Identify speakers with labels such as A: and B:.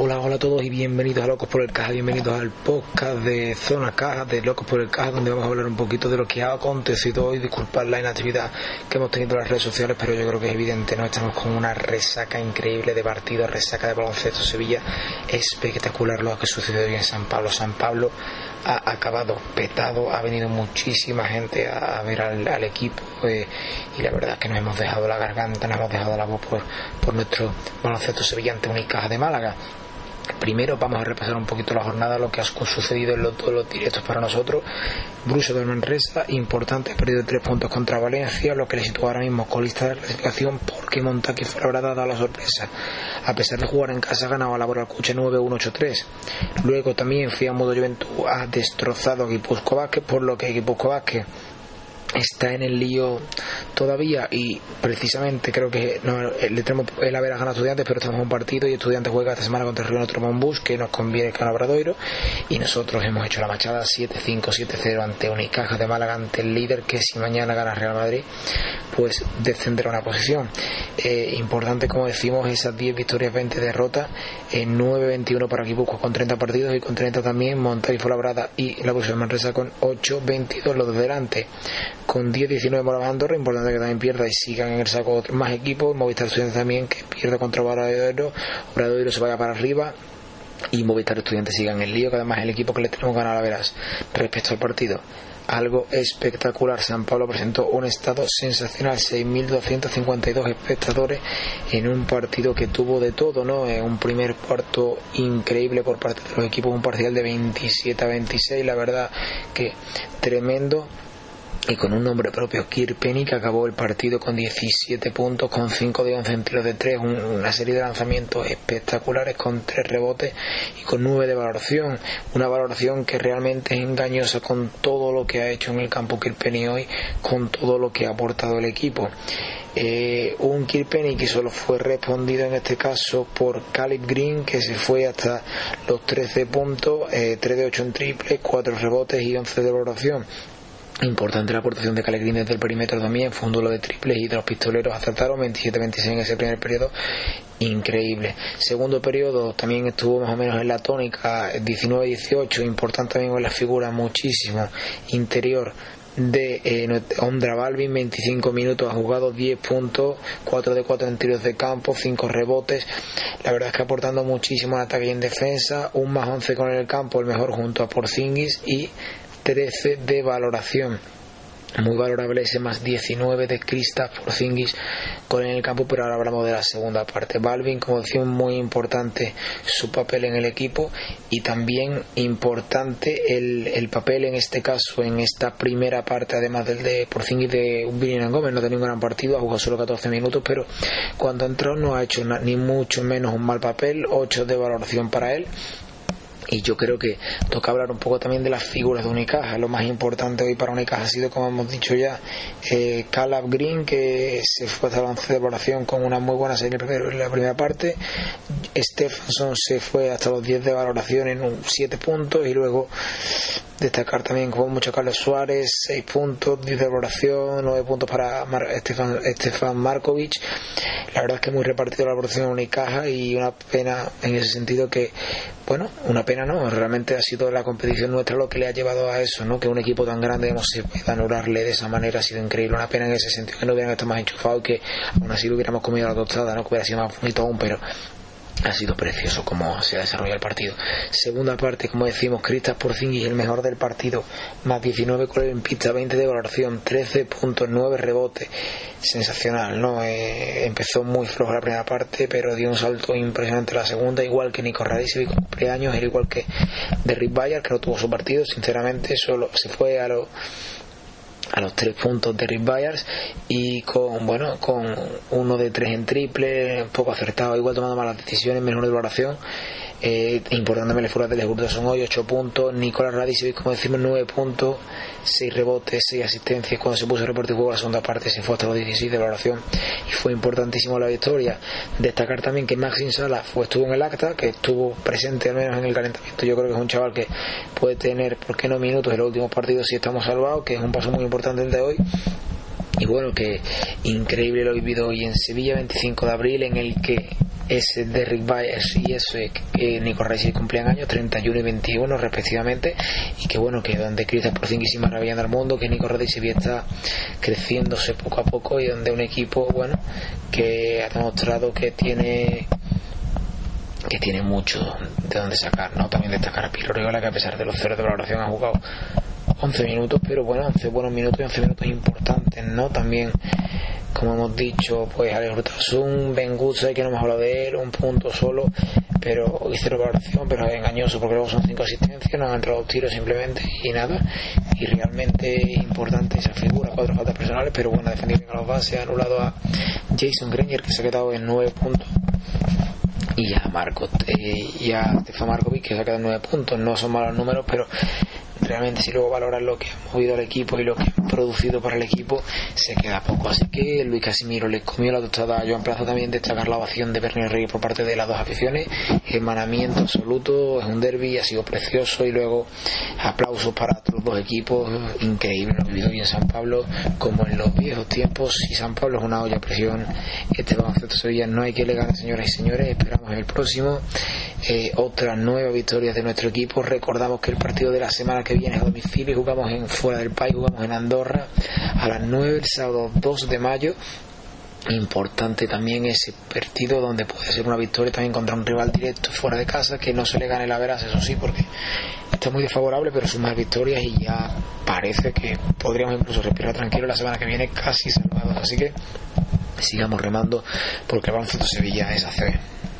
A: Hola, hola a todos y bienvenidos a Locos por el Caja, bienvenidos al podcast de Zona Caja, de Locos por el Caja, donde vamos a hablar un poquito de lo que ha acontecido hoy, disculpad la inactividad que hemos tenido en las redes sociales, pero yo creo que es evidente, ¿no? Estamos con una resaca increíble de partidos, resaca de baloncesto Sevilla, espectacular lo que sucedió hoy en San Pablo. San Pablo ha acabado petado, ha venido muchísima gente a, ver al, equipo eh, y la verdad es que nos hemos dejado la garganta, nos hemos dejado la voz por, por nuestro baloncesto sevillante Unicaja de Málaga. Primero vamos a repasar un poquito la jornada, lo que ha sucedido en los, todos los directos para nosotros. Bruce de Manresa, importante, ha perdido tres puntos contra Valencia, lo que le sitúa ahora mismo colista de la clasificación porque Montaki fue habrá dado la sorpresa. A pesar de jugar en casa, ha ganado a la Cuche 9-1-8-3. Luego también Fiammo de Juventud ha destrozado a Guipuzco Vázquez, por lo que Guipuzco Vázquez está en el lío todavía y precisamente creo que no, le tenemos el haber ganado a estudiantes pero en un partido y estudiantes juega esta semana contra el Río Bus que nos conviene que Obradoiro. Y nosotros hemos hecho la machada 7-5 7-0 ante Unicaja de Málaga ante el líder que si mañana gana Real Madrid pues descenderá una posición. Eh, importante como decimos esas 10 victorias 20 derrotas en 9-21 para Guipúzcoa con 30 partidos y con 30 también Montar y Folabrada y la posición Manresa con 8-22 los de delante con 10-19 Moraván Andorra, importante que también pierda y sigan en el saco más equipos, Movistar Estudiantes también que pierda contra Obradoiro, Obradoiro se vaya para arriba y Movistar Estudiantes sigan en el lío, que además el equipo que le tenemos ganado a la veras respecto al partido algo espectacular. San Pablo presentó un estado sensacional, 6.252 espectadores en un partido que tuvo de todo, ¿no? Un primer cuarto increíble por parte de los equipos, un parcial de 27 a 26, la verdad que tremendo y con un nombre propio, Kirpenny, que acabó el partido con 17 puntos, con 5 de 11 en tiros de 3, una serie de lanzamientos espectaculares con 3 rebotes y con 9 de valoración. Una valoración que realmente es engañosa con todo lo que ha hecho en el campo Kirpenny hoy, con todo lo que ha aportado el equipo. Eh, un Kirpenny que solo fue respondido en este caso por Caleb Green, que se fue hasta los 13 puntos, 3 eh, de 8 en triple, 4 rebotes y 11 de valoración Importante la aportación de Calegrín desde el perímetro también, fue un duelo de triples y de los pistoleros acertaron 27-26 en ese primer periodo, increíble. Segundo periodo también estuvo más o menos en la tónica, 19-18, importante también la figura muchísimo, interior de eh, Ondra Balvin, 25 minutos, ha jugado 10 puntos, 4 de 4 en tiros de campo, 5 rebotes. La verdad es que aportando muchísimo en ataque y en defensa, un más 11 con el campo, el mejor junto a Porzingis y 13 de valoración. Muy valorable ese más 19 de Krista Porzingis con en el campo, pero ahora hablamos de la segunda parte. Balvin, como decía, muy importante su papel en el equipo y también importante el, papel en este caso, en esta primera parte, además del de Porzingis de William Gómez. No ha tenido un gran partido, ha jugado solo 14 minutos, pero cuando entró no ha hecho ni mucho menos un mal papel. 8 de valoración para él y yo creo que toca hablar un poco también de las figuras de Unicaja. Lo más importante hoy para Unicaja ha sido, como hemos dicho ya, eh, Caleb Green, que se fue hasta la once de valoración con una muy buena serie en la primera parte. Stephenson se fue hasta los 10 de valoración en un 7 puntos y luego destacar también como mucho Carlos Suárez, 6 puntos, 10 de valoración, 9 puntos para Estefan, Estefan Markovic. La verdad es que muy repartido la valoración en Unicaja y una pena en ese sentido que, bueno, una pena no, realmente ha sido la competición nuestra lo que le ha llevado a eso, ¿no? Que un equipo tan grande hemos se pueda anularle de esa manera ha sido increíble, una pena en ese sentido que no hubieran estado más enchufados y que aún así lo hubiéramos comido la tostada, ¿no? Que hubiera sido más bonito aún, pero ha sido precioso como se ha desarrollado el partido. Segunda parte, como decimos, Cristas Porzingis, el mejor del partido, más 19 con en pista, 20 de valoración, 13.9 rebotes. Sensacional, ¿no? Eh, empezó muy flojo la primera parte, pero dio un salto impresionante la segunda, igual que Nico Radicevic, cumpleaños, era igual que de Rick Bayer, que no tuvo su partido, sinceramente, solo se fue a lo a los tres puntos de Rick Byers y con bueno con uno de tres en triple poco acertado igual tomando malas decisiones menor de valoración. Eh, importante fuera de son hoy 8 puntos Nicolás Radicevic como decimos 9 puntos 6 rebotes 6 asistencias. Cuando se puso el reporte de juego la segunda parte se fue hasta los 16 de valoración y fue importantísimo la victoria. Destacar también que Maxim Sala estuvo en el acta que estuvo presente al menos en el calentamiento. Yo creo que es un chaval que puede tener por qué no minutos en los últimos partidos si estamos salvados que es un paso muy importante hoy y bueno que increíble lo vivido hoy en Sevilla 25 de abril en el que ese Derrick Byers y ese que Nico Reis cumplían años 31 y 21 respectivamente y que bueno que donde Cristian Porzingis y maravillando al mundo que Nico Reis está creciéndose poco a poco y donde un equipo bueno que ha demostrado que tiene que tiene mucho de donde sacar, ¿no? También destacar a Piro Rigola que a pesar de los ceros de valoración ha jugado 11 minutos, pero bueno, 11 buenos minutos y 11 minutos importantes, ¿no? También, como hemos dicho, pues Alex Rutasun, Ben Gutsa, que no hemos hablado de él, un punto solo, pero hizo valoración, pero es engañoso porque luego son 5 asistencias, no han entrado tiros simplemente y nada, y realmente importante esa figura, cuatro faltas personales, pero bueno, defendiendo a los bases, ha anulado a Jason Granger que se ha quedado en 9 puntos y a Marco eh, y a Stefan Markovic que se ha quedado en 9 puntos no son malos números pero realmente si luego valoras lo que ha movido al equipo y lo que ha producido para el equipo, se queda poco. Así que Luis Casimiro le comió la tostada a Joan Plaza también destacar la ovación de Bernie Reyes por parte de las dos aficiones. Hermanamiento absoluto, es un derby, ha sido precioso y luego aplausos para los dos equipos, increíble lo vivido bien San Pablo, como en los viejos tiempos. Y San Pablo es una olla a presión, este baloncesto Sevilla no hay que le señoras y señores. Esperamos el próximo. Eh, otras nueve victorias de nuestro equipo. Recordamos que el partido de la semana que viene a domicilio, jugamos en fuera del país, jugamos en Andorra a las 9 el sábado 2 de mayo. Importante también ese partido donde puede ser una victoria también contra un rival directo fuera de casa que no se le gane la veras, eso sí, porque está muy desfavorable, pero más victorias y ya parece que podríamos incluso respirar tranquilo la semana que viene casi salvados. Así que sigamos remando porque el baloncesto Sevilla es ACB.